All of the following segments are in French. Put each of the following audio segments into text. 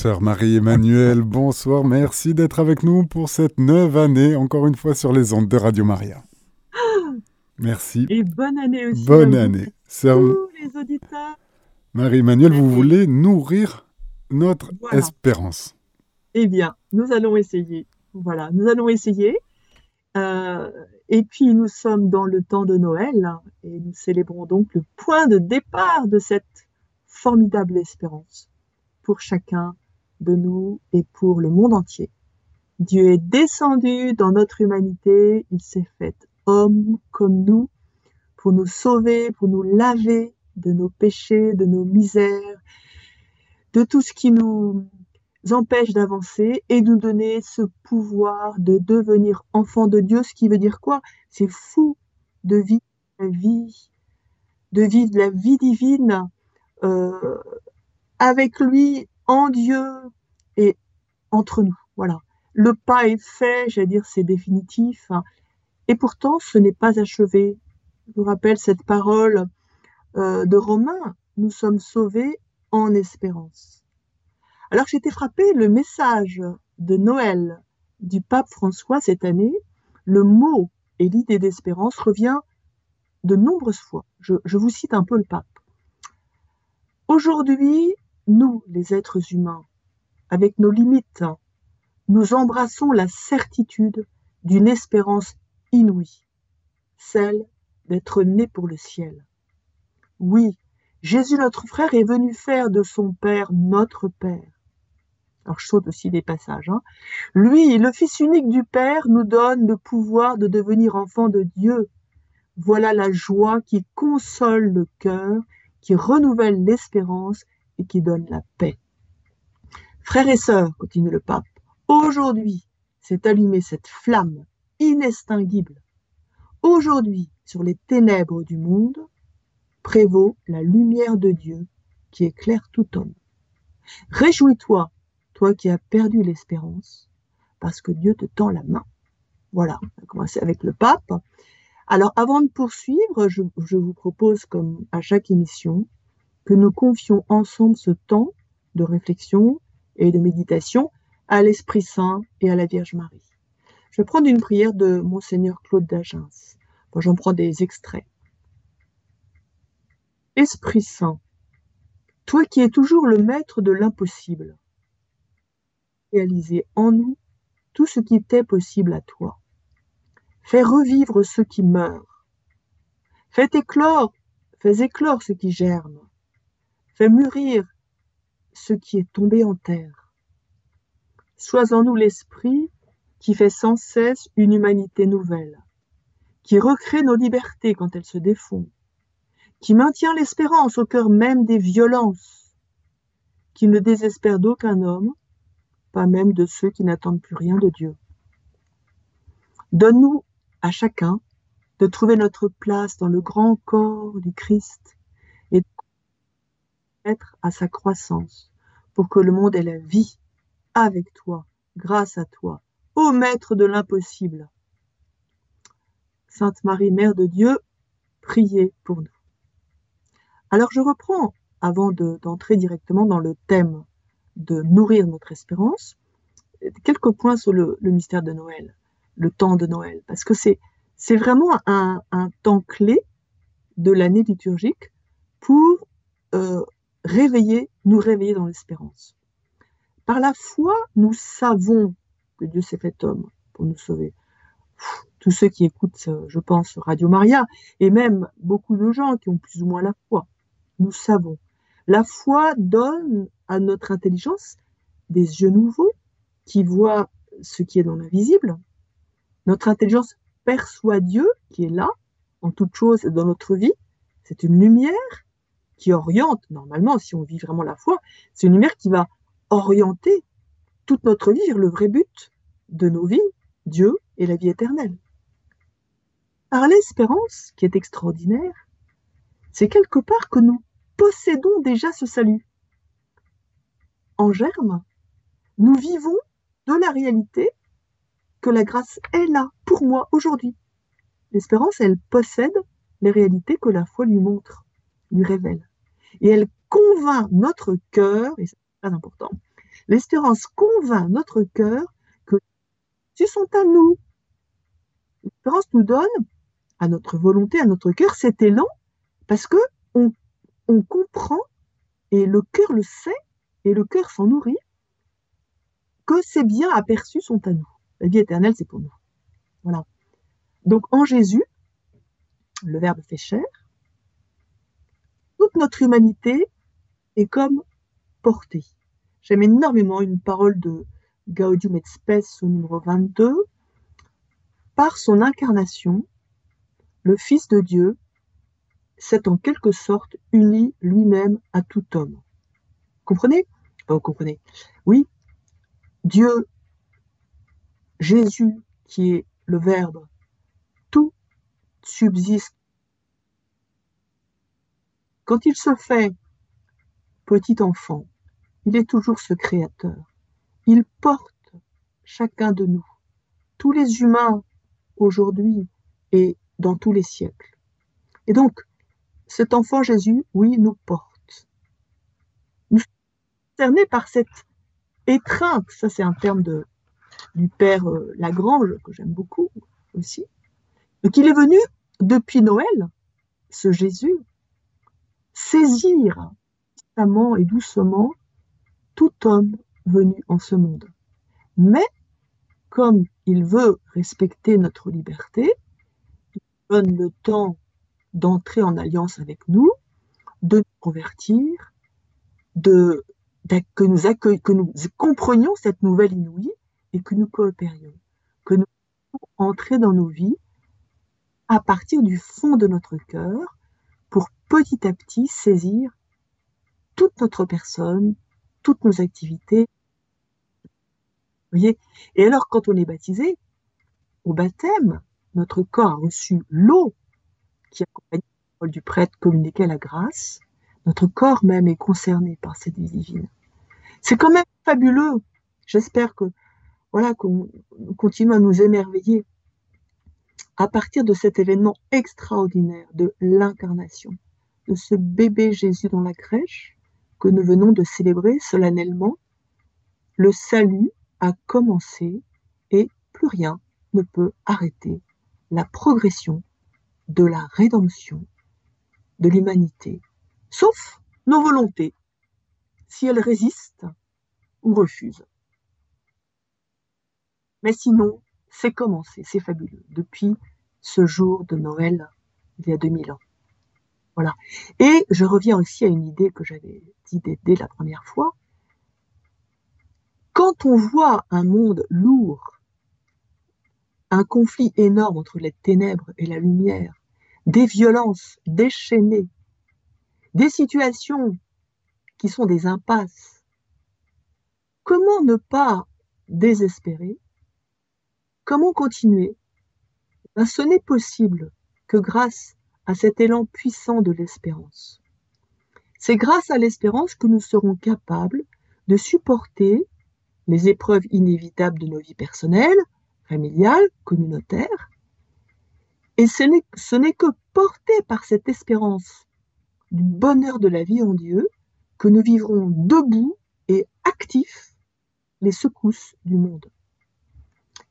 Sœur Marie-Emmanuelle, bonsoir, merci d'être avec nous pour cette neuve année, encore une fois sur les ondes de Radio Maria. Merci. Et bonne année aussi. Bonne année. Sœur les auditeurs. Marie-Emmanuelle, vous voulez nourrir notre espérance. Eh bien, nous allons essayer. Voilà, nous allons essayer. Euh, et puis, nous sommes dans le temps de Noël et nous célébrons donc le point de départ de cette formidable espérance pour chacun de nous et pour le monde entier. Dieu est descendu dans notre humanité, il s'est fait homme comme nous pour nous sauver, pour nous laver de nos péchés, de nos misères, de tout ce qui nous empêche d'avancer et nous donner ce pouvoir de devenir enfant de Dieu, ce qui veut dire quoi? C'est fou de vivre la vie, de vivre la vie divine euh, avec lui, en Dieu et entre nous. Voilà. Le pas est fait, j'allais dire, c'est définitif. Hein. Et pourtant, ce n'est pas achevé. Je vous rappelle cette parole euh, de Romain, nous sommes sauvés en espérance. Alors j'étais frappée, le message de Noël du pape François cette année, le mot et l'idée d'espérance revient de nombreuses fois. je vous cite un peu le pape. Aujourd'hui, nous, les êtres humains, avec nos limites, nous embrassons la certitude d'une espérance inouïe, celle d'être né pour le ciel. Oui, Jésus notre frère est venu faire de son Père notre Père. Alors je saute aussi des passages. Hein. Lui, le Fils unique du Père, nous donne le pouvoir de devenir enfant de Dieu. Voilà la joie qui console le cœur qui renouvelle l'espérance et qui donne la paix. Frères et sœurs, continue le pape, aujourd'hui s'est allumée cette flamme inextinguible. Aujourd'hui, sur les ténèbres du monde, prévaut la lumière de Dieu qui éclaire tout homme. Réjouis-toi, toi qui as perdu l'espérance, parce que Dieu te tend la main. Voilà, on va commencer avec le pape. Alors, avant de poursuivre, je, vous propose, comme à chaque émission, que nous confions ensemble ce temps de réflexion et de méditation à l'Esprit Saint et à la Vierge Marie. Je vais prendre une prière de Monseigneur Claude d'Agens. J'en prends des extraits. Esprit Saint, toi qui es toujours le maître de l'impossible, réaliser en nous tout ce qui t'est possible à toi. Fais revivre ceux qui meurent. Fais éclore, fais éclore ce qui germe. Fais mûrir ce qui est tombé en terre. Sois en nous l'esprit qui fait sans cesse une humanité nouvelle, qui recrée nos libertés quand elles se défont, qui maintient l'espérance au cœur même des violences, qui ne désespère d'aucun homme, pas même de ceux qui n'attendent plus rien de Dieu. Donne-nous à chacun de trouver notre place dans le grand corps du Christ et être à sa croissance pour que le monde ait la vie avec toi, grâce à toi, ô Maître de l'impossible. Sainte Marie, Mère de Dieu, priez pour nous. Alors je reprends, avant d'entrer directement dans le thème de nourrir notre espérance, quelques points sur le mystère de Noël le temps de Noël, parce que c'est, vraiment un, temps clé de l'année liturgique pour euh, réveiller, nous réveiller dans l'espérance. Par la foi, nous savons que Dieu s'est fait homme pour nous sauver. Tous ceux qui écoutent, je pense, Radio Maria, et même beaucoup de gens qui ont plus ou moins la foi, nous savons. La foi donne à notre intelligence des yeux nouveaux qui voient ce qui est dans l'invisible, notre intelligence perçoit Dieu qui est là, en toute chose dans notre vie. C'est une lumière qui oriente, normalement, si on vit vraiment la foi, c'est une lumière qui va orienter toute notre vie vers le vrai but de nos vies, Dieu et la vie éternelle. Par l'espérance, qui est extraordinaire, c'est quelque part que nous possédons déjà ce salut. En germe, nous vivons de la réalité que la grâce est là pour moi aujourd'hui. L'espérance, elle possède les réalités que la foi lui montre, lui révèle. Et elle convainc notre cœur, et c'est très important, L'espérance convainc notre cœur que ce sont à nous. L'espérance nous donne à notre volonté, à notre cœur, cet élan, parce que on, comprend, et le cœur le sait, et le cœur s'en nourrit, que ces biens aperçus sont à nous. La vie éternelle, c'est pour nous. Voilà. Donc en Jésus, le Verbe fait chair, toute notre humanité est comme portée. J'aime énormément une parole de Gaudium et Spes au numéro 22. Par son incarnation, le Fils de Dieu s'est en quelque sorte uni lui-même à tout homme. Comprenez? Vous comprenez Oui, Dieu, Jésus, qui est le Verbe, tout subsiste. Quand il se fait petit enfant, il est toujours ce créateur. Il porte chacun de nous, tous les humains aujourd'hui et dans tous les siècles. Et donc, cet enfant Jésus, oui, nous porte. Nous sommes concernés par cette étreinte, ça c'est un terme de, du père euh, Lagrange que j'aime beaucoup aussi. Donc il est venu depuis Noël, ce Jésus, saisir constamment et doucement tout homme venu en ce monde. Mais comme il veut respecter notre liberté, il donne le temps d'entrer en alliance avec nous, de nous convertir, de que nous que nous comprenions cette nouvelle inouïe et que nous coopérions, que nous entrions dans nos vies à partir du fond de notre cœur pour petit à petit saisir toute notre personne, toutes nos activités. Vous voyez? Et alors, quand on est baptisé, au baptême, notre corps a reçu l'eau qui accompagne la parole du prêtre communiquée à la grâce. Notre corps même est concerné par cette vie divine. C'est quand même fabuleux. J'espère que voilà qu'on continue à nous émerveiller à partir de cet événement extraordinaire de l'incarnation, de ce bébé Jésus dans la crèche que nous venons de célébrer solennellement. Le salut a commencé et plus rien ne peut arrêter la progression de la rédemption de l'humanité, sauf nos volontés si elle résiste ou refuse. Mais sinon, c'est commencé, c'est fabuleux, depuis ce jour de Noël il y a 2000 ans. Voilà. Et je reviens aussi à une idée que j'avais dit dès, la première fois. Quand on voit un monde lourd, un conflit énorme entre les ténèbres et la lumière, des violences déchaînées, des situations qui sont des impasses. Comment ne pas désespérer Comment continuer? Ben, Ce n'est possible que grâce à cet élan puissant de l'espérance. C'est grâce à l'espérance que nous serons capables de supporter les épreuves inévitables de nos vies personnelles, familiales, communautaires. Et ce n'est que porté par cette espérance du bonheur de la vie en Dieu que nous vivrons debout et actifs les secousses du monde.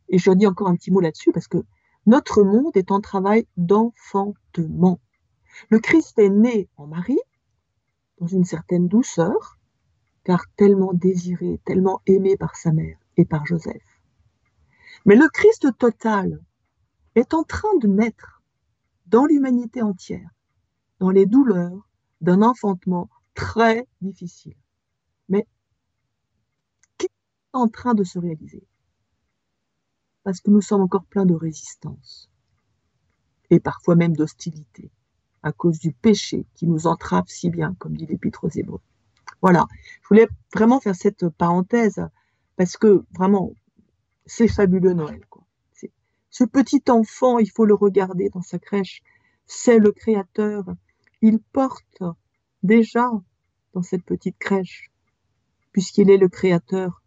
Et je dis encore un petit mot là-dessus parce que notre monde est en travail d'enfantement. Le Christ est né en Marie, dans une certaine douceur, car tellement désiré, tellement aimé par sa mère et par Joseph. Mais le Christ total est en train de naître dans l'humanité entière, dans les douleurs d'un enfantement très difficile. Mais qui est en train de se réaliser? Parce que nous sommes encore pleins de résistance et parfois même d'hostilité à cause du péché qui nous entrave si bien, comme dit l'Épître aux Hébreux. Voilà, je voulais vraiment faire cette parenthèse parce que vraiment, c'est fabuleux Noël. Ce petit enfant, il faut le regarder dans sa crèche, c'est le Créateur. Il porte déjà dans cette petite crèche, puisqu'il est le Créateur,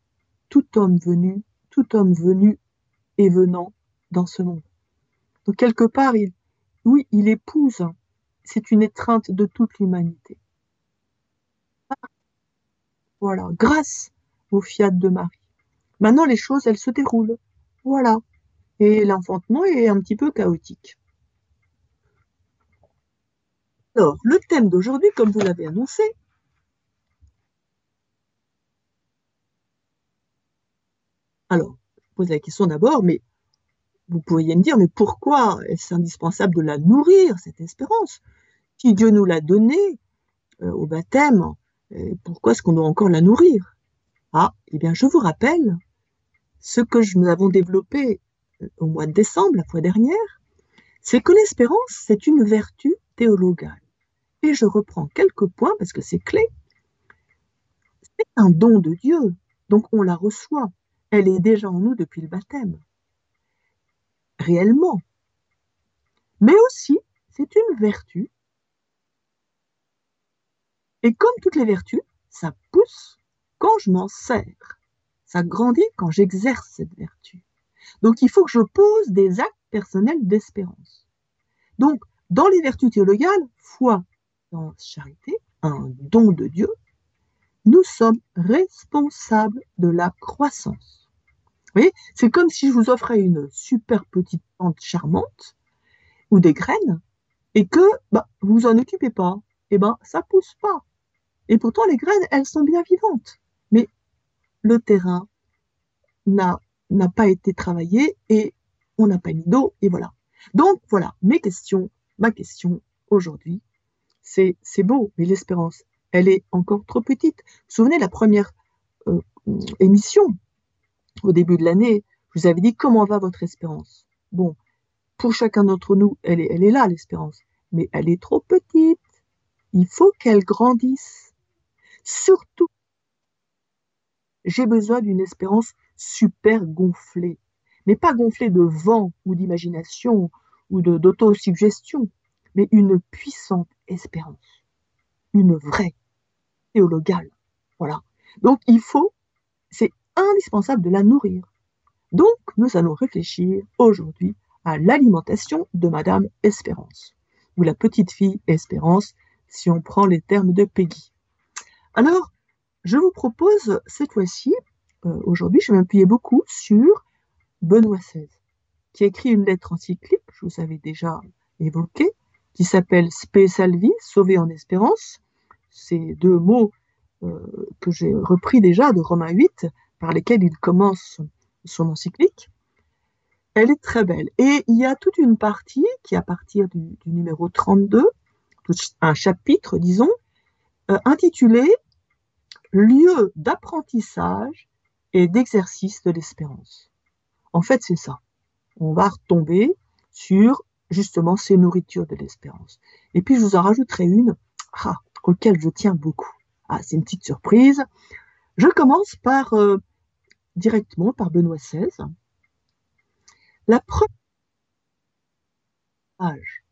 tout homme venu, tout homme venu et venant dans ce monde. Donc quelque part, il, oui, il épouse, c'est une étreinte de toute l'humanité. Voilà, grâce au fiat de Marie. Maintenant, les choses, elles se déroulent. Voilà. Et l'enfantement est un petit peu chaotique. Alors, le thème d'aujourd'hui, comme vous l'avez annoncé, alors, la question d'abord, mais vous pourriez me dire, mais pourquoi est-ce indispensable de la nourrir, cette espérance? Si Dieu nous l'a donnée euh, au baptême, euh, pourquoi est-ce qu'on doit encore la nourrir? Ah, eh bien, je vous rappelle ce que nous avons développé euh, au mois de décembre, la fois dernière, c'est que l'espérance, c'est une vertu théologale. Et je reprends quelques points parce que c'est clé. C'est un don de Dieu, donc on la reçoit. Elle est déjà en nous depuis le baptême. Réellement. Mais aussi, c'est une vertu. Et comme toutes les vertus, ça pousse quand je m'en sers. Ça grandit quand j'exerce cette vertu. Donc il faut que je pose des actes personnels d'espérance. Donc, dans les vertus théologales, foi, dans charité, un don de Dieu, nous sommes responsables de la croissance. Vous c'est comme si je vous offrais une super petite plante charmante ou des graines et que bah, vous en occupez pas. Et eh ben, ça pousse pas. Et pourtant, les graines, elles sont bien vivantes. Mais le terrain n'a pas été travaillé et on n'a pas mis d'eau et voilà. Donc voilà, mes questions, ma question aujourd'hui, c'est beau, mais l'espérance, elle est encore trop petite. Vous vous souvenez, la première euh, émission, au début de l'année, je vous avais dit comment va votre espérance. Bon, pour chacun d'entre nous, elle est, là, l'espérance, mais elle est trop petite. Il faut qu'elle grandisse. Surtout, j'ai besoin d'une espérance super gonflée, mais pas gonflée de vent ou d'imagination ou d'autosuggestion, mais une puissante espérance, une vraie théologale. Voilà. Donc il faut, indispensable de la nourrir. Donc nous allons réfléchir aujourd'hui à l'alimentation de Madame Espérance, ou la petite fille Espérance, si on prend les termes de Peggy. Alors, je vous propose cette fois-ci, euh, aujourd'hui, je vais m'appuyer beaucoup sur Benoît XVI, qui écrit une lettre encyclique, je vous avais déjà évoqué, qui s'appelle Spe Salvi, sauvé en espérance. Ces deux mots euh, que j'ai repris déjà de Romains 8, par lesquels il commence son encyclique. Elle est très belle. Et il y a toute une partie qui, à partir du, numéro 32, un chapitre, disons, euh, intitulé Lieu d'apprentissage et d'exercice de l'espérance. En fait, c'est ça. On va retomber sur justement ces nourritures de l'espérance. Et puis je vous en rajouterai une ah, auquel je tiens beaucoup. Ah, c'est une petite surprise. Je commence par euh, directement par Benoît XVI. La première page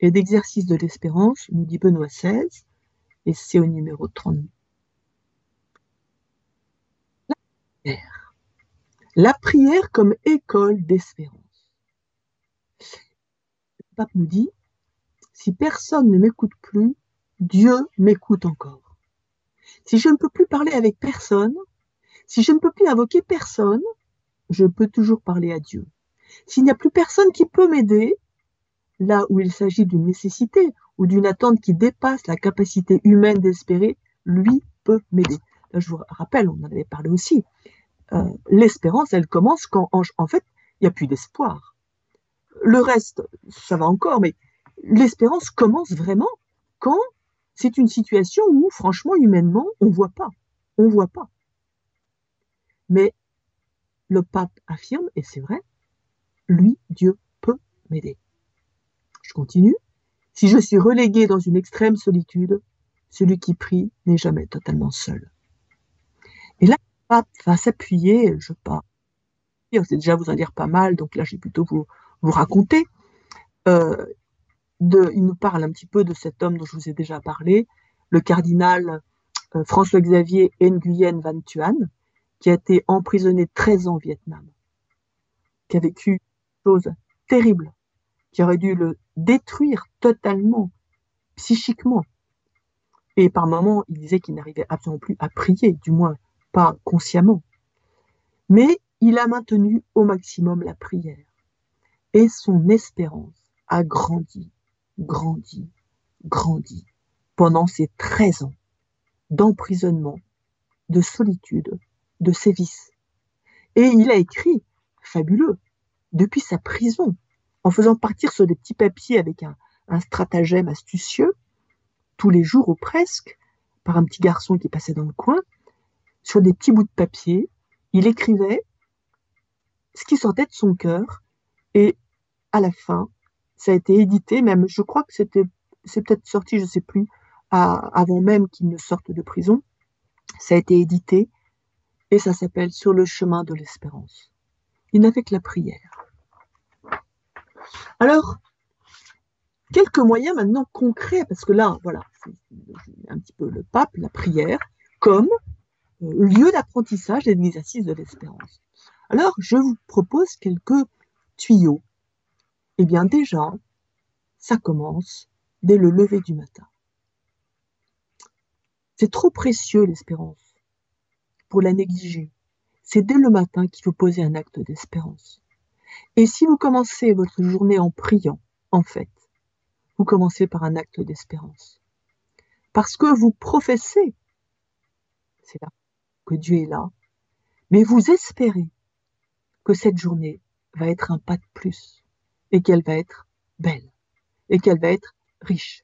et d'exercice de l'espérance, nous dit Benoît XVI, et c'est au numéro 30. La prière. La prière comme école d'espérance pape nous dit, si personne ne m'écoute plus, Dieu m'écoute encore. Si je ne peux plus parler avec personne, si je ne peux plus invoquer personne, je peux toujours parler à Dieu. S'il n'y a plus personne qui peut m'aider, là où il s'agit d'une nécessité ou d'une attente qui dépasse la capacité humaine d'espérer, lui peut m'aider. Je vous rappelle, on en avait parlé aussi. Euh, l'espérance, elle commence quand, en fait, il n'y a plus d'espoir. Le reste, ça va encore, mais l'espérance commence vraiment quand c'est une situation où, franchement, humainement, on ne voit pas. On ne voit pas. Mais le pape affirme, et c'est vrai, lui, Dieu peut m'aider. Je continue. Si je suis relégué dans une extrême solitude, celui qui prie n'est jamais totalement seul. Et là, le pape va s'appuyer, je pas, c'est déjà vous en dire pas mal, donc là, j'ai plutôt vous, raconter. Euh, il nous parle un petit peu de cet homme dont je vous ai déjà parlé, le cardinal euh, François-Xavier Nguyen Van Thuan, qui a été emprisonné 13 ans au Vietnam, qui a vécu une chose terrible, qui aurait dû le détruire totalement, psychiquement. Et par moments, il disait qu'il n'arrivait absolument plus à prier, du moins pas consciemment, mais il a maintenu au maximum la prière. Et son espérance a grandi, grandi, grandi pendant ces 13 ans d'emprisonnement, de solitude, de sévices. Et il a écrit, fabuleux, depuis sa prison, en faisant partir sur des petits papiers avec un, stratagème astucieux, tous les jours ou presque, par un petit garçon qui passait dans le coin, sur des petits bouts de papier, il écrivait ce qui sortait de son cœur, et à la fin, ça a été édité, même je crois que c'était, c'est peut-être sorti, je ne sais plus, avant même qu'il ne sorte de prison. Ça a été édité et ça s'appelle Sur le chemin de l'espérance. Il n'avait que la prière. Alors, quelques moyens maintenant concrets, parce que là, voilà, c'est un petit peu le pape, la prière, comme euh, lieu d'apprentissage et d'exercice de l'espérance. Alors, je vous propose quelques tuyaux. Eh bien, déjà, ça commence dès le lever du matin. C'est trop précieux l'espérance la négliger. C'est dès le matin qu'il faut poser un acte d'espérance. Et si vous commencez votre journée en priant, en fait, vous commencez par un acte d'espérance. Parce que vous professez, c'est là que Dieu est là, mais vous espérez que cette journée va être un pas de plus et qu'elle va être belle et qu'elle va être riche.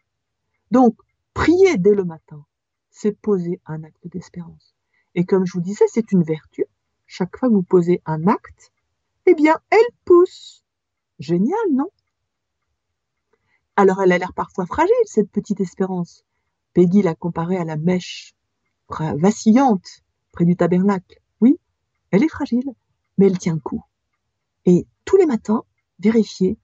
Donc, priez dès le matin, c'est poser un acte d'espérance. Et comme je vous disais, c'est une vertu. Chaque fois que vous posez un acte, eh bien, elle pousse. Génial, non? Alors, elle a l'air parfois fragile, cette petite espérance. Peggy l'a comparée à la mèche vacillante près du tabernacle. Oui, elle est fragile, mais elle tient coup. Et tous les matins, vérifiez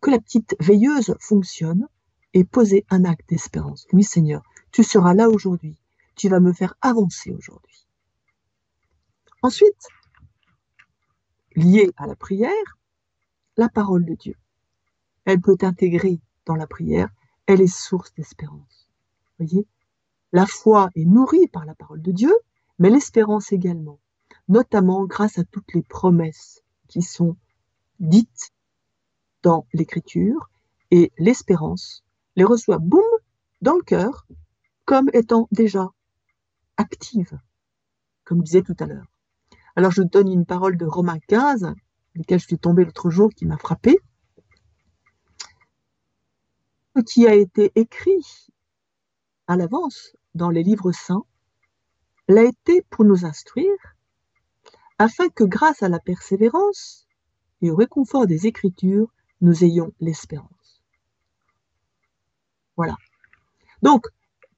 que la petite veilleuse fonctionne et posez un acte d'espérance. Oui, Seigneur, tu seras là aujourd'hui. Tu vas me faire avancer aujourd'hui. Ensuite, lié à la prière, la parole de Dieu. Elle peut intégrer dans la prière, elle est source d'espérance. Voyez, la foi est nourrie par la parole de Dieu, mais l'espérance également, notamment grâce à toutes les promesses qui sont dites dans l'écriture, et l'espérance les reçoit, boum, dans le cœur, comme étant déjà active, comme je disais tout à l'heure. Alors je donne une parole de Romains 15, lequel je suis tombée l'autre jour, qui m'a frappé, qui a été écrit à l'avance dans les livres saints, l'a été pour nous instruire, afin que grâce à la persévérance et au réconfort des Écritures, nous ayons l'espérance. Voilà. Donc,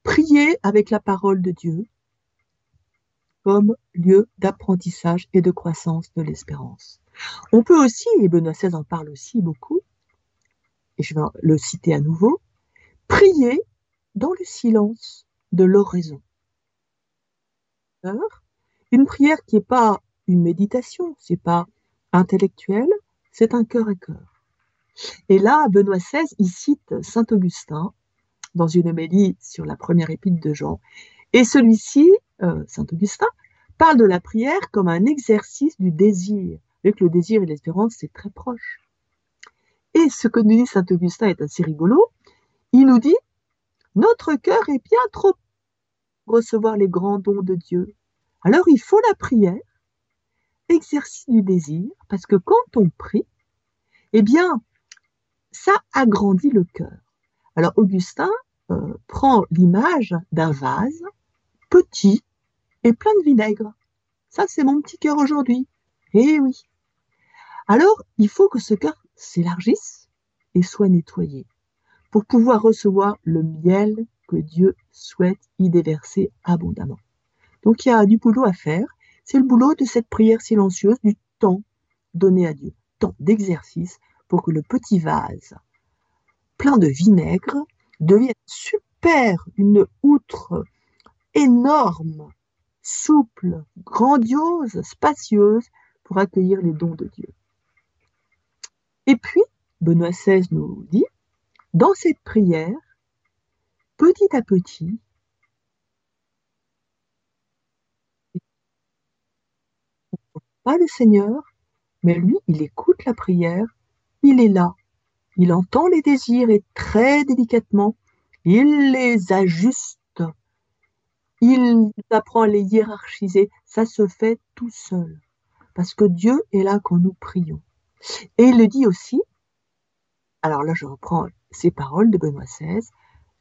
prier avec la parole de Dieu comme lieu d'apprentissage et de croissance de l'espérance. On peut aussi, et Benoît XVI en parle aussi beaucoup, et je vais le citer à nouveau, prier dans le silence de l'oraison. Une prière qui n'est pas une méditation, c'est pas intellectuel, c'est un cœur à cœur. Et là, Benoît XVI, il cite Saint Augustin dans une homélie sur la première épître de Jean. Et celui-ci, euh, Saint Augustin, parle de la prière comme un exercice du désir. Que le désir et l'espérance, c'est très proche. Et ce que nous dit Saint Augustin est assez rigolo. Il nous dit, notre cœur est bien trop pour recevoir les grands dons de Dieu. Alors il faut la prière, exercice du désir, parce que quand on prie, eh bien, ça agrandit le cœur. Alors Augustin euh, prend l'image d'un vase petit et plein de vinaigre. Ça, c'est mon petit cœur aujourd'hui. Eh oui. Alors, il faut que ce cœur s'élargisse et soit nettoyé pour pouvoir recevoir le miel que Dieu souhaite y déverser abondamment. Donc, il y a du boulot à faire. C'est le boulot de cette prière silencieuse, du temps donné à Dieu, temps d'exercice pour que le petit vase plein de vinaigre devienne super, une outre énorme, souple, grandiose, spacieuse pour accueillir les dons de Dieu. Et puis, Benoît XVI nous dit, dans cette prière, petit à petit, pas le Seigneur, mais lui, il écoute la prière, il est là, il entend les désirs et très délicatement, il les ajuste, il apprend à les hiérarchiser, ça se fait tout seul, parce que Dieu est là quand nous prions. Et il le dit aussi, alors là je reprends ces paroles de Benoît XVI,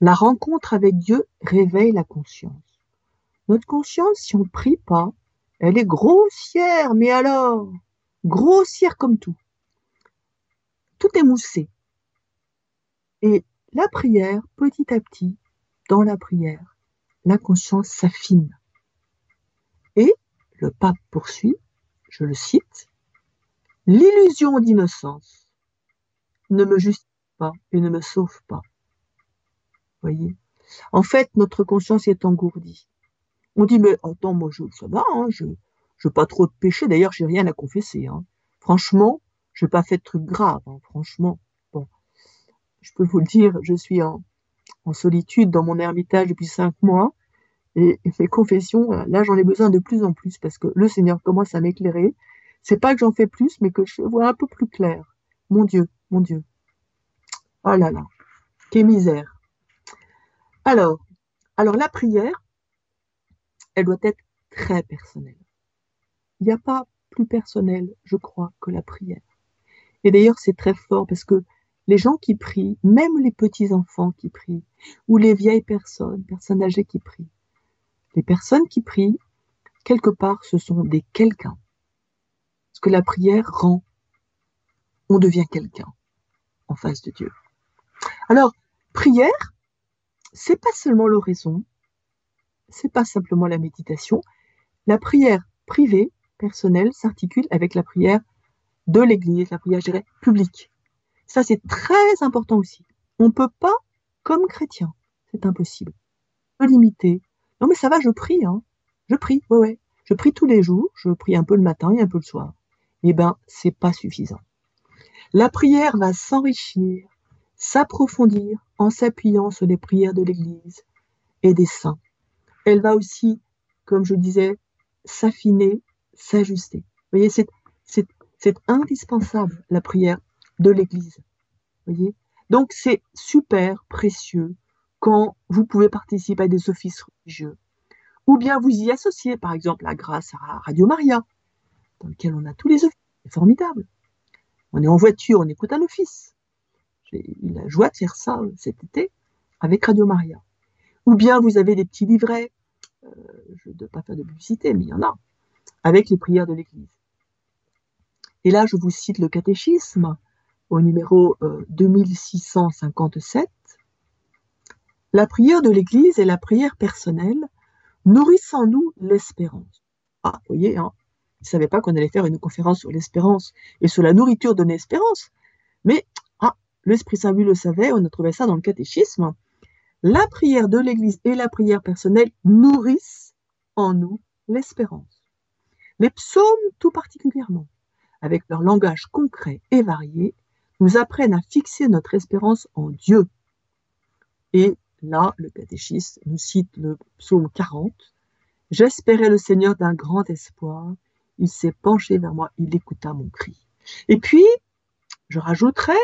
la rencontre avec Dieu réveille la conscience. Notre conscience, si on ne prie pas, elle est grossière, mais alors, grossière comme tout. Tout est moussé. Et la prière, petit à petit, dans la prière, la conscience s'affine. Et le pape poursuit, je le cite, L'illusion d'innocence ne me justifie pas et ne me sauve pas. Voyez? En fait, notre conscience est engourdie. On dit, mais attends, moi, je, ça va, hein, je n'ai pas trop de péché. D'ailleurs, j'ai rien à confesser. Hein. Franchement, je n'ai pas fait de trucs graves. Hein, franchement, bon, je peux vous le dire, je suis en, en solitude dans mon ermitage depuis cinq mois. Et, mes confessions, euh, là, j'en ai besoin de plus en plus parce que le Seigneur commence à m'éclairer. C'est pas que j'en fais plus, mais que je vois un peu plus clair. Mon Dieu, mon Dieu. Oh là là, quelle misère. Alors, alors la prière, elle doit être très personnelle. Il n'y a pas plus personnel, je crois, que la prière. Et d'ailleurs, c'est très fort parce que les gens qui prient, même les petits-enfants qui prient, ou les vieilles personnes, personnes âgées qui prient, les personnes qui prient, quelque part, ce sont des quelqu'un. Ce que la prière rend, on devient quelqu'un en face de Dieu. Alors, prière, c'est pas seulement l'oraison, c'est pas simplement la méditation. La prière privée, personnelle, s'articule avec la prière de l'Église, la prière, je dirais, publique. Ça, c'est très important aussi. On ne peut pas, comme chrétien, c'est impossible, se limiter. Non, mais ça va, je prie, hein. Je prie, ouais, ouais. Je prie tous les jours, je prie un peu le matin et un peu le soir. Eh ben, c'est pas suffisant. La prière va s'enrichir, s'approfondir en s'appuyant sur les prières de l'Église et des saints elle va aussi, comme je disais, s'affiner, s'ajuster. Vous voyez, c'est indispensable, la prière de l'Église. voyez? Donc, c'est super précieux quand vous pouvez participer à des offices religieux. Ou bien vous y associez, par exemple, la grâce à Radio Maria, dans lequel on a tous les offices. C'est formidable. On est en voiture, on écoute un office. J'ai eu la joie de faire ça cet été avec Radio Maria. Ou bien vous avez des petits livrets, euh, je ne dois pas faire de publicité, mais il y en a, avec les prières de l'Église. Et là, je vous cite le catéchisme au numéro 2657. Euh, la prière de l'Église est la prière personnelle, nourrissant nous l'espérance. Ah, vous voyez, hein, ne savaient pas qu'on allait faire une conférence sur l'espérance et sur la nourriture de l'espérance. Mais ah, l'Esprit Saint lui le savait, on a trouvé ça dans le catéchisme. La prière de l'Église et la prière personnelle nourrissent en nous l'espérance. Les psaumes tout particulièrement, avec leur langage concret et varié, nous apprennent à fixer notre espérance en Dieu. Et là, le catéchisme nous cite le psaume 40. J'espérais le Seigneur d'un grand espoir. Il s'est penché vers moi, il écouta mon cri. Et puis, je rajouterai,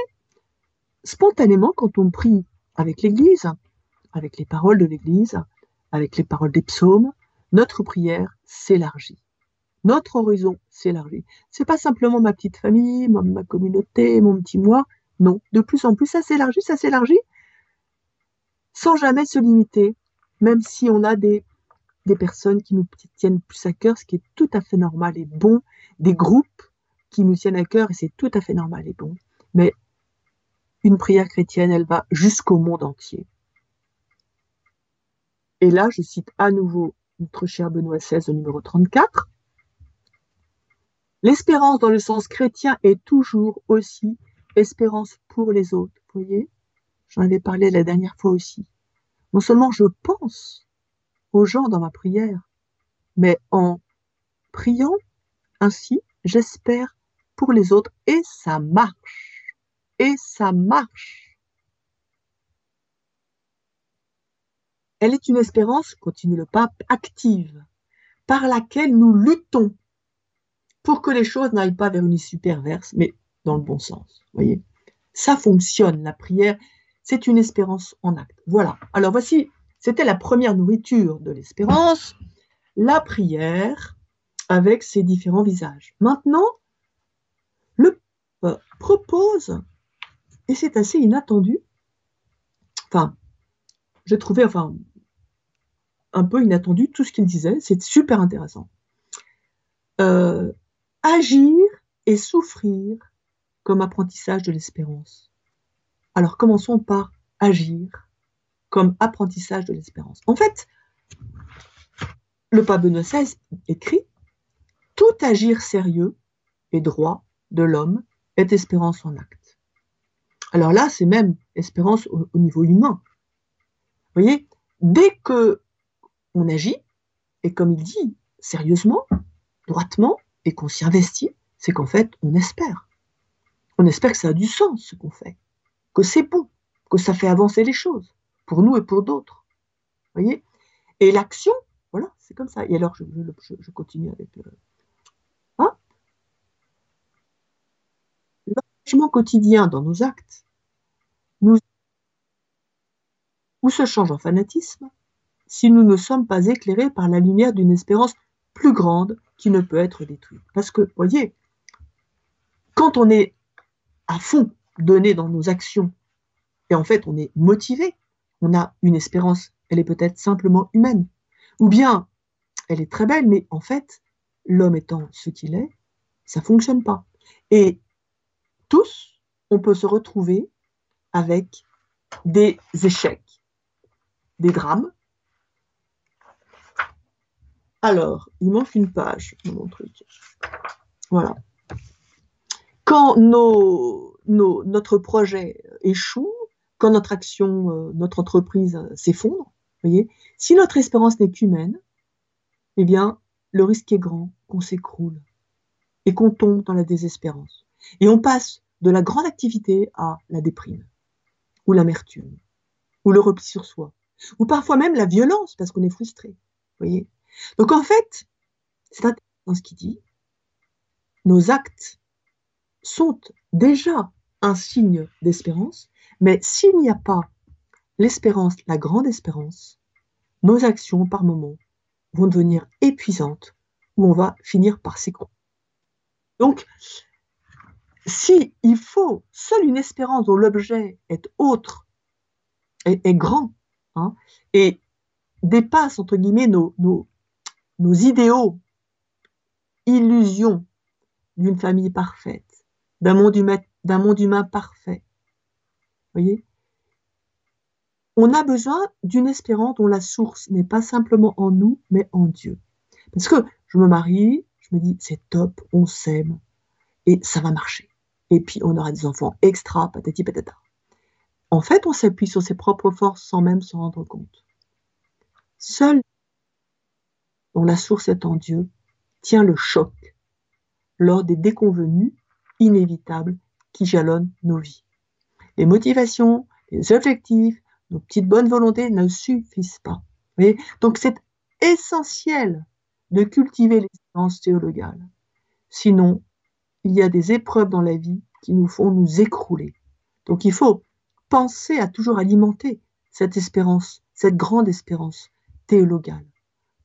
spontanément, quand on prie avec l'Église, avec les paroles de l'Église, avec les paroles des psaumes, notre prière s'élargit. Notre horizon s'élargit. C'est pas simplement ma petite famille, ma, communauté, mon petit moi. Non, de plus en plus, ça s'élargit, ça s'élargit, sans jamais se limiter, même si on a des, des personnes qui nous tiennent plus à cœur, ce qui est tout à fait normal et bon, des groupes qui nous tiennent à cœur, et c'est tout à fait normal et bon. Mais une prière chrétienne, elle va jusqu'au monde entier. Et là, je cite à nouveau notre cher Benoît XVI au numéro 34. L'espérance dans le sens chrétien est toujours aussi espérance pour les autres. Vous voyez J'en avais parlé la dernière fois aussi. Non seulement je pense aux gens dans ma prière, mais en priant ainsi, j'espère pour les autres et ça marche. Et ça marche. Elle est une espérance, continue le pape, active, par laquelle nous luttons pour que les choses n'aillent pas vers une issue perverse, mais dans le bon sens. voyez Ça fonctionne, la prière, c'est une espérance en acte. Voilà. Alors voici, c'était la première nourriture de l'espérance, la prière avec ses différents visages. Maintenant, le euh, propose, et c'est assez inattendu, enfin, j'ai trouvé, un peu inattendu tout ce qu'il disait, c'est super intéressant. Euh, agir et souffrir comme apprentissage de l'espérance. Alors commençons par agir comme apprentissage de l'espérance. En fait, le pape Benoît XVI écrit Tout agir sérieux et droit de l'homme est espérance en acte. Alors là, c'est même espérance au, au niveau humain. Vous voyez, dès que on agit, et comme il dit, sérieusement, droitement, qu'on s'y investit, c'est qu'en fait, on espère. On espère que ça a du sens, ce qu'on fait, que c'est bon, que ça fait avancer les choses, pour nous et pour d'autres. voyez? Et l'action, voilà, c'est comme ça. Et alors, je, continue avec le... Hein? L'engagement quotidien dans nos actes nous... ou se change en fanatisme si nous ne sommes pas éclairés par la lumière d'une espérance plus grande qui ne peut être détruite. Parce que, voyez, quand on est à fond donné dans nos actions, et en fait on est motivé, on a une espérance, elle est peut-être simplement humaine, ou bien elle est très belle, mais en fait, l'homme étant ce qu'il est, ça ne fonctionne pas. Et tous, on peut se retrouver avec des échecs, des drames, alors, il manque une page dans mon truc. Voilà. Quand notre projet échoue, quand notre action, euh, notre entreprise euh, s'effondre, voyez, si notre espérance n'est qu'humaine, eh bien, le risque est grand qu'on s'écroule et qu'on tombe dans la désespérance. Et on passe de la grande activité à la déprime, ou l'amertume, ou le repli sur soi, ou parfois même la violence parce qu'on est frustré. Voyez donc en fait, c'est intéressant ce qu'il dit. Nos actes sont déjà un signe d'espérance, mais s'il n'y a pas l'espérance, la grande espérance, nos actions par moments vont devenir épuisantes ou on va finir par s'écrouler. Donc, si il faut seule une espérance dont l'objet est autre, est, grand, hein, et dépasse entre guillemets nos idéaux, illusions d'une famille parfaite, d'un monde humain, monde humain parfait. Voyez? On a besoin d'une espérance dont la source n'est pas simplement en nous, mais en Dieu. Parce que je me marie, je me dis c'est top, on s'aime et ça va marcher. Et puis on aura des enfants extra, patati patata. En fait, on s'appuie sur ses propres forces sans même s'en rendre compte. Seul dont la source est en Dieu, tient le choc lors des déconvenus inévitables qui jalonnent nos vies. Les motivations, les objectifs, nos petites bonnes volontés ne suffisent pas. Donc c'est essentiel de cultiver l'espérance théologale. Sinon, il y a des épreuves dans la vie qui nous font nous écrouler. Donc il faut penser à toujours alimenter cette espérance, cette grande espérance théologale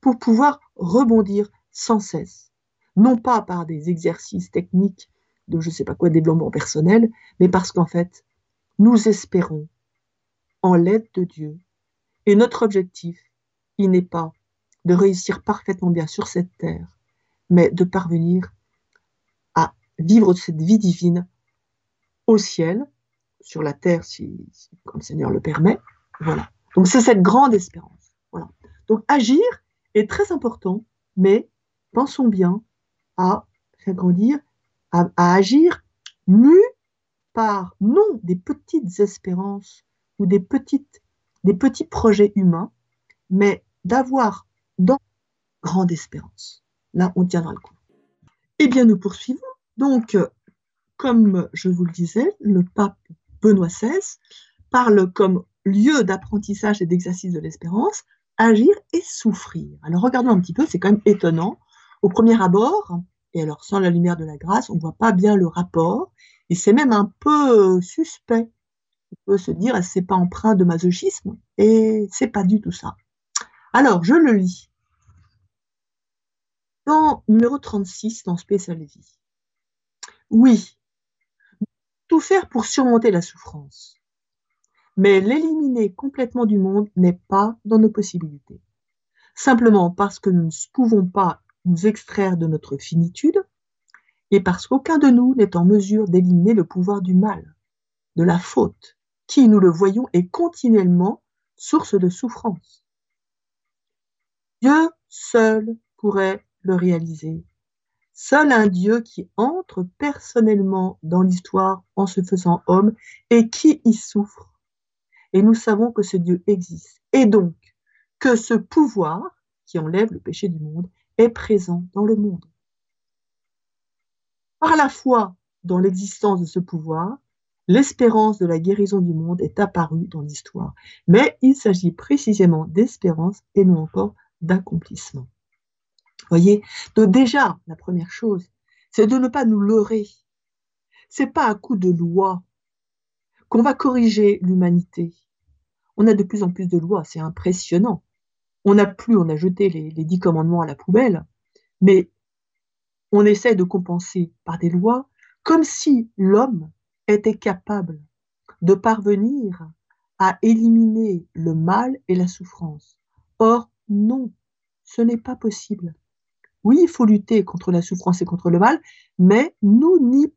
pour pouvoir rebondir sans cesse, non pas par des exercices techniques de je ne sais pas quoi développement personnel, mais parce qu'en fait, nous espérons en l'aide de Dieu. Et notre objectif, il n'est pas de réussir parfaitement bien sur cette terre, mais de parvenir à vivre cette vie divine au ciel, sur la terre, si, comme le Seigneur le permet. Voilà. Donc c'est cette grande espérance. Voilà. Donc agir, est très important, mais pensons bien à faire grandir, à, agir mu par non des petites espérances ou des, petits projets humains, mais d'avoir dans grande espérance. Là, on tiendra le coup. Eh bien, nous poursuivons. Donc, comme je vous le disais, le pape Benoît XVI parle comme lieu d'apprentissage et d'exercice de l'espérance agir et souffrir. Alors regardons un petit peu, c'est quand même étonnant. Au premier abord, Et alors, sans la lumière de la grâce, on ne voit pas bien le rapport, et c'est même un peu suspect. On peut se dire, c'est pas empreint de masochisme, et c'est pas du tout ça. Alors, je le lis. Dans numéro 36, dans Spécial Vie. Oui, tout faire pour surmonter la souffrance. Mais l'éliminer complètement du monde n'est pas dans nos possibilités. Simplement parce que nous ne pouvons pas nous extraire de notre finitude et parce qu'aucun de nous n'est en mesure d'éliminer le pouvoir du mal, de la faute, qui, nous le voyons, est continuellement source de souffrance. Dieu seul pourrait le réaliser. Seul un Dieu qui entre personnellement dans l'histoire en se faisant homme et qui y souffre. Et nous savons que ce Dieu existe. Et donc, que ce pouvoir qui enlève le péché du monde est présent dans le monde. Par la foi dans l'existence de ce pouvoir, l'espérance de la guérison du monde est apparue dans l'histoire. Mais il s'agit précisément d'espérance et non encore d'accomplissement. Voyez Donc déjà, la première chose, c'est de ne pas nous leurrer. C'est pas à coup de loi qu'on va corriger l'humanité. On a de plus en plus de lois, c'est impressionnant. On n'a plus, on a jeté les, les dix commandements à la poubelle, mais on essaie de compenser par des lois comme si l'homme était capable de parvenir à éliminer le mal et la souffrance. Or, non, ce n'est pas possible. Oui, il faut lutter contre la souffrance et contre le mal, mais nous n'y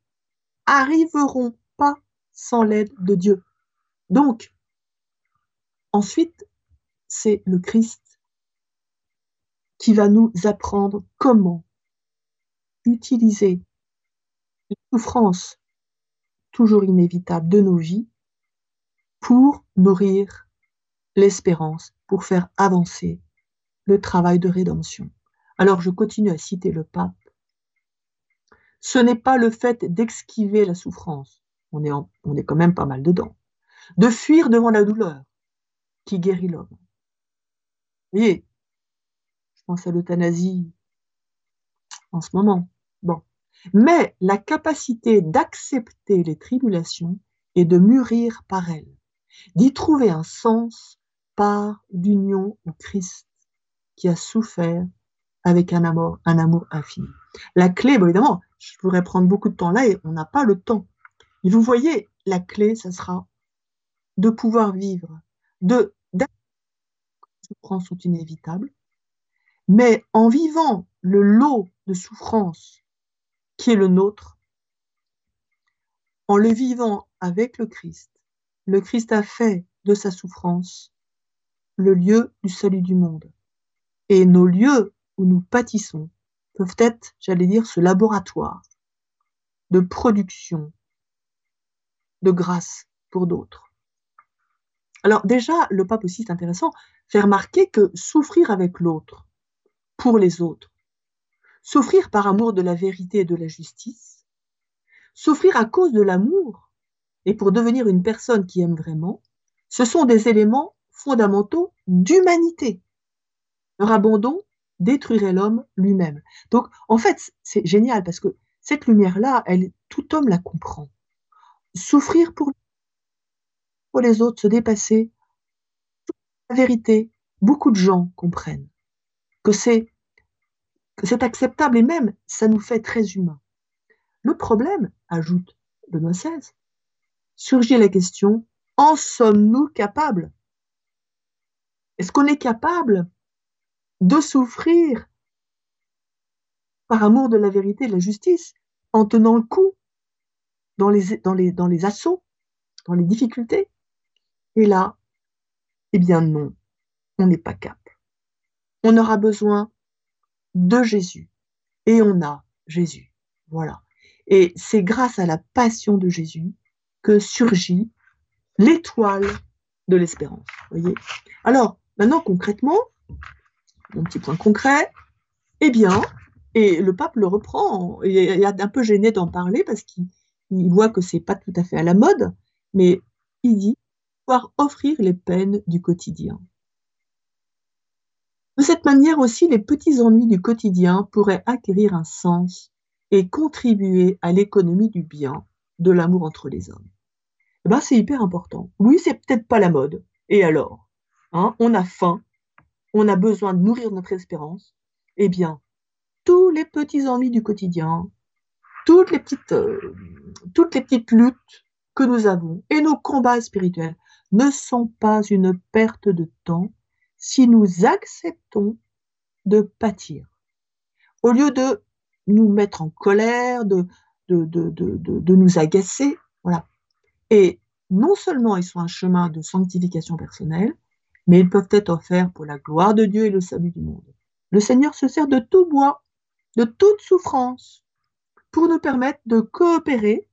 arriverons pas sans l'aide de Dieu. Donc, ensuite, c'est le Christ qui va nous apprendre comment utiliser les souffrances toujours inévitables de nos vies pour nourrir l'espérance, pour faire avancer le travail de rédemption. Alors je continue à citer le pape. Ce n'est pas le fait d'esquiver la souffrance, on est, on est quand même pas mal dedans, de fuir devant la douleur qui guérit l'homme. Vous voyez, je pense à l'euthanasie en ce moment. Bon. Mais la capacité d'accepter les tribulations et de mûrir par elles, d'y trouver un sens par l'union au Christ qui a souffert avec un amour, un amour infini. La clé, évidemment, je pourrais prendre beaucoup de temps là et on n'a pas le temps. Vous voyez, la clé, ça sera de pouvoir vivre, de souffrances sont inévitables, mais en vivant le lot de souffrances qui est le nôtre, en le vivant avec le Christ, le Christ a fait de sa souffrance le lieu du salut du monde. Et nos lieux où nous pâtissons peuvent être, j'allais dire, ce laboratoire de production de grâce pour d'autres. Alors déjà, le pape aussi, c'est intéressant, fait remarquer que souffrir avec l'autre, pour les autres, souffrir par amour de la vérité et de la justice, souffrir à cause de l'amour et pour devenir une personne qui aime vraiment, ce sont des éléments fondamentaux d'humanité. Leur abandon détruirait l'homme lui-même. Donc, en fait, c'est génial parce que cette lumière-là, elle, tout homme la comprend. Souffrir pour, les autres, se dépasser, vérité, beaucoup de gens comprennent que c'est acceptable et même ça nous fait très humains. Le problème, ajoute Benoît XVI, surgit la question en sommes-nous capables? Est-ce qu'on est capable de souffrir par amour de la vérité et de la justice, en tenant le coup dans les, dans les, dans les assauts, dans les difficultés? Et là, eh bien non, on n'est pas cap. On aura besoin de Jésus. Et on a Jésus. Voilà. Et c'est grâce à la passion de Jésus que surgit l'étoile de l'espérance. Voyez? Alors, maintenant concrètement, mon petit point concret, eh bien, et le pape le reprend, il est un peu gêné d'en parler parce qu'il voit que c'est pas tout à fait à la mode, mais il dit offrir les peines du quotidien. De cette manière aussi, les petits ennuis du quotidien pourraient acquérir un sens et contribuer à l'économie du bien, de l'amour entre les hommes. Eh ben, c'est hyper important. Oui, c'est peut-être pas la mode. Et alors? Hein, On a faim, on a besoin de nourrir notre espérance. Eh bien, tous les petits ennuis du quotidien, toutes les petites, euh, toutes les petites luttes que nous avons et nos combats spirituels ne sont pas une perte de temps si nous acceptons de pâtir. Au lieu de nous mettre en colère, de, nous agacer, voilà. Et non seulement ils sont un chemin de sanctification personnelle, mais ils peuvent être offerts pour la gloire de Dieu et le salut du monde. Le Seigneur se sert de tout bois, de toute souffrance, pour nous permettre de coopérer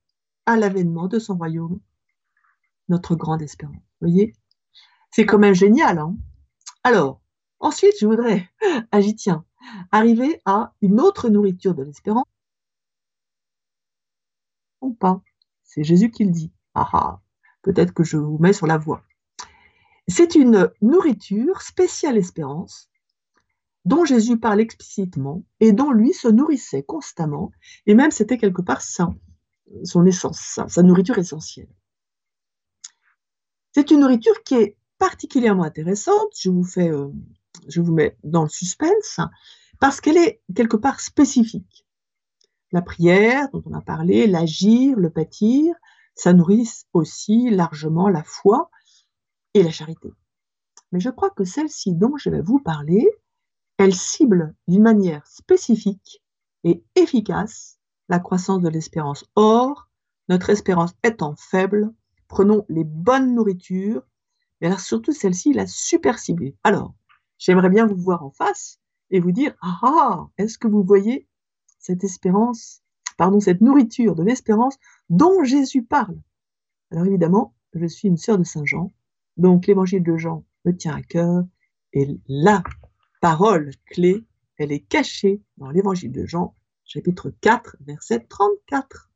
à l'avènement de son royaume, notre grande espérance. Vous voyez? C'est quand même génial. Hein? Alors, ensuite, je voudrais, ah, j'y tiens, arriver à une autre nourriture de l'espérance. Ou pas. C'est Jésus qui le dit. Ah, ah peut-être que je vous mets sur la voie. C'est une nourriture spéciale espérance dont Jésus parle explicitement et dont lui se nourrissait constamment, et même c'était quelque part ça, son essence, sa nourriture essentielle. C'est une nourriture qui est particulièrement intéressante, je vous, fais, euh, je vous mets dans le suspense, parce qu'elle est quelque part spécifique. La prière, dont on a parlé, l'agir, le pâtir, ça nourrit aussi largement la foi et la charité. Mais je crois que celle-ci dont je vais vous parler, elle cible d'une manière spécifique et efficace la croissance de l'espérance. Or, notre espérance étant faible, prenons les bonnes nourritures, et alors surtout celle-ci, la super ciblée. Alors, j'aimerais bien vous voir en face et vous dire, ah, ah est-ce que vous voyez cette espérance, pardon, cette nourriture de l'espérance dont Jésus parle? Alors évidemment, je suis une sœur de Saint Jean, donc l'évangile de Jean me tient à cœur, et la parole clé, elle est cachée dans l'évangile de Jean, chapitre 4, verset 34.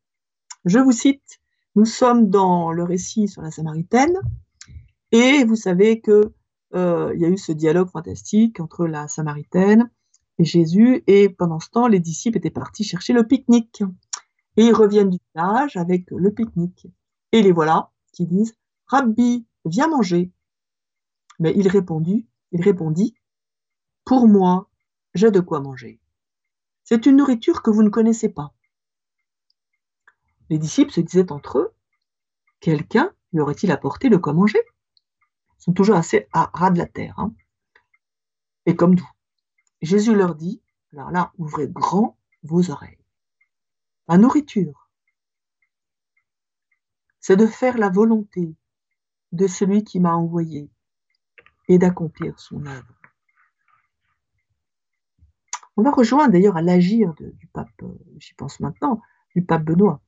Je vous cite, nous sommes dans le récit sur la Samaritaine, et vous savez que euh, il y a eu ce dialogue fantastique entre la Samaritaine et Jésus, et pendant ce temps, les disciples étaient partis chercher le pique-nique. Et ils reviennent du village avec le pique-nique. Et les voilà qui disent Rabbi, viens manger. Mais il répondit, il répondit Pour moi, j'ai de quoi manger. C'est une nourriture que vous ne connaissez pas. Les disciples se disaient entre eux, quelqu'un lui aurait-il apporté de quoi manger? Ils sont toujours assez à ras de la terre. Hein. Et comme nous. Jésus leur dit, alors là, ouvrez grand vos oreilles. La nourriture, c'est de faire la volonté de celui qui m'a envoyé et d'accomplir son œuvre. On va rejoindre d'ailleurs à l'agir du pape, euh, j'y pense maintenant, du pape Benoît.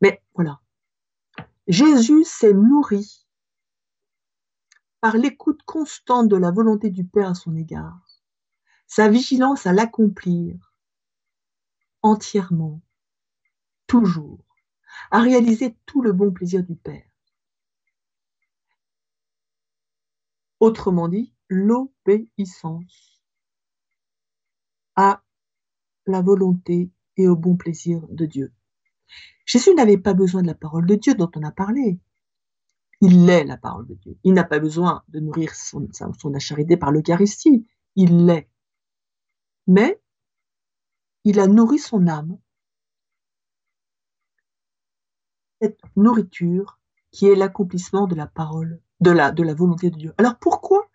Mais voilà, Jésus s'est nourri par l'écoute constante de la volonté du Père à son égard, sa vigilance à l'accomplir entièrement, toujours, à réaliser tout le bon plaisir du Père. Autrement dit, l'obéissance à la volonté et au bon plaisir de Dieu. Jésus n'avait pas besoin de la parole de Dieu dont on a parlé. Il est la parole de Dieu. Il n'a pas besoin de nourrir son, son charité par l'Eucharistie. Il l'est. Mais il a nourri son âme. Cette nourriture qui est l'accomplissement de la parole, de la, de la volonté de Dieu. Alors pourquoi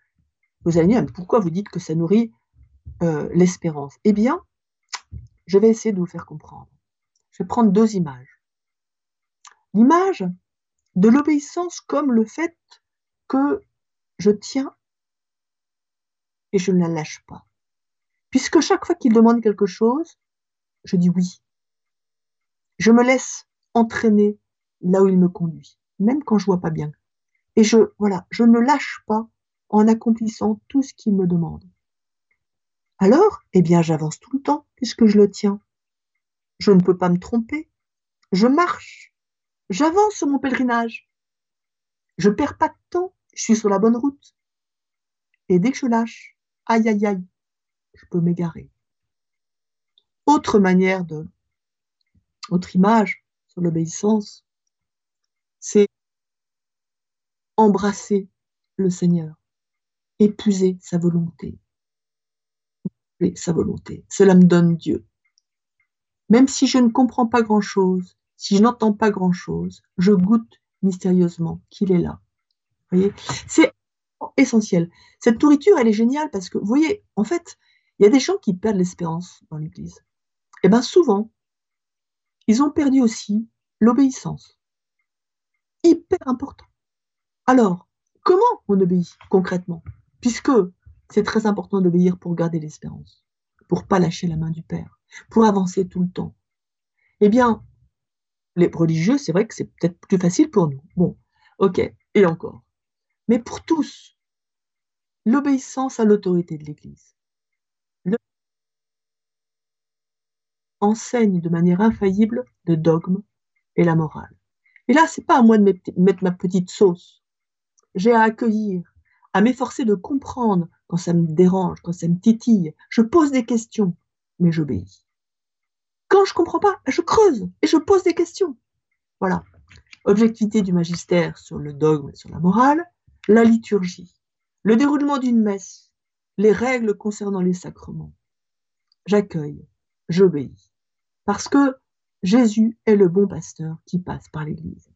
Vous allez dire, pourquoi vous dites que ça nourrit euh, l'espérance? Eh bien, je vais essayer de vous faire comprendre. Je vais prendre deux images. L'image de l'obéissance comme le fait que je tiens et je ne la lâche pas. Puisque chaque fois qu'il demande quelque chose, je dis oui. Je me laisse entraîner là où il me conduit, même quand je vois pas bien. Et je, voilà, je ne lâche pas en accomplissant tout ce qu'il me demande. Alors, eh bien, j'avance tout le temps puisque je le tiens. Je ne peux pas me tromper. Je marche. J'avance sur mon pèlerinage. Je perds pas de temps. Je suis sur la bonne route. Et dès que je lâche, aïe aïe aïe, je peux m'égarer. autre manière de, autre image sur l'obéissance, c'est embrasser le Seigneur, épuiser sa volonté. Sa volonté. Cela me donne Dieu. Même si je ne comprends pas grand-chose, si je n'entends pas grand-chose, je goûte mystérieusement qu'il est là. Vous voyez? C'est essentiel. Cette nourriture, elle est géniale parce que, vous voyez, en fait, il y a des gens qui perdent l'espérance dans l'Église. Et eh bien souvent, ils ont perdu aussi l'obéissance. Hyper important. Alors, comment on obéit concrètement? Puisque c'est très important d'obéir pour garder l'espérance, pour pas lâcher la main du Père, pour avancer tout le temps. Eh bien, les religieux, c'est vrai que c'est peut-être plus facile pour nous. Bon, ok, et encore. Mais pour tous, l'obéissance à l'autorité de l'Église enseigne de manière infaillible le dogme et la morale. Et là, c'est pas à moi de mettre ma petite sauce. J'ai à accueillir, à m'efforcer de comprendre quand ça me dérange, quand ça me titille. Je pose des questions, mais j'obéis. Quand je comprends pas, je creuse et je pose des questions. Voilà. Objectivité du magistère sur le dogme et sur la morale, la liturgie, le déroulement d'une messe, les règles concernant les sacrements. J'accueille, j'obéis. Parce que Jésus est le bon pasteur qui passe par l'Église.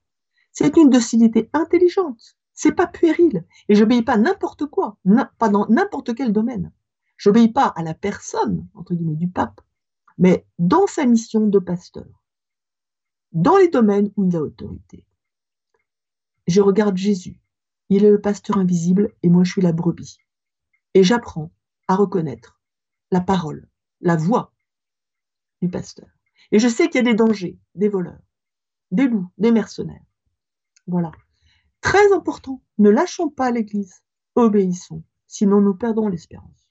C'est une docilité intelligente, c'est pas puéril. Et j'obéis pas n'importe quoi, pas dans n'importe quel domaine. J'obéis pas à la personne, entre guillemets, du pape, mais dans sa mission de pasteur, dans les domaines où il a autorité. Je regarde Jésus. Il est le pasteur invisible et moi je suis la brebis. Et j'apprends à reconnaître la parole, la voix du pasteur. Et je sais qu'il y a des dangers, des voleurs, des loups, des mercenaires. Voilà. Très important, ne lâchons pas l'Église, obéissons, sinon nous perdons l'espérance.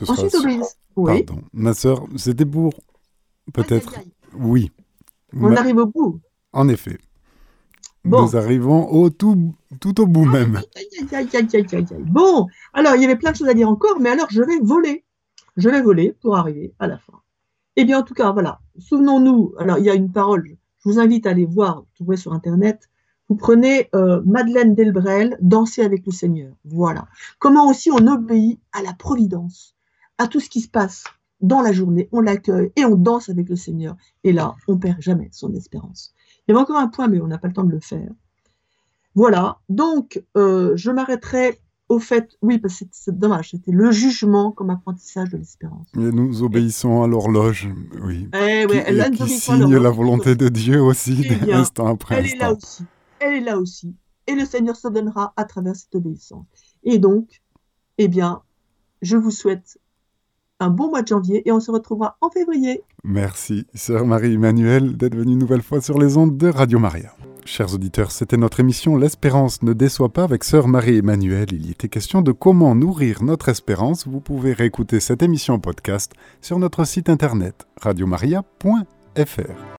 Ensuite, obéissons. Oui. Pardon. Ma sœur, c'était pour peut-être. Oui. On arrive au bout. En effet. Nous arrivons au tout, tout au bout même. bon, alors il y avait plein de choses à dire encore, mais alors je vais voler. Je vais voler pour arriver à la fin. Eh bien, en tout cas, voilà. Souvenons-nous, alors il y a une parole, je vous invite à aller voir, trouver sur Internet. Vous prenez euh, Madeleine Delbrel, Danser avec le Seigneur. Voilà. Comment aussi on obéit à la providence, à tout ce qui se passe dans la journée, on l'accueille et on danse avec le Seigneur. Et là, on perd jamais son espérance. Il y avait encore un point, mais on n'a pas le temps de le faire. Voilà. Donc, euh, je m'arrêterai au fait, oui, parce que c'est dommage, c'était le jugement comme apprentissage de l'espérance. Et nous obéissons à l'horloge, oui. Eh, qui, qui signe la volonté de Dieu aussi, instant après elle Est là aussi. Elle est là aussi. Et le Seigneur se donnera à travers cette obéissance. Et donc, eh bien, je vous souhaite un bon mois de janvier et on se retrouvera en février. Merci, sœur Marie-Emmanuelle, d'être venue une nouvelle fois sur les ondes de Radio Maria. Chers auditeurs, c'était notre émission L'espérance ne déçoit pas avec sœur Marie-Emmanuelle. Il y était question de comment nourrir notre espérance. Vous pouvez réécouter cette émission podcast sur notre site internet radiomaria.fr.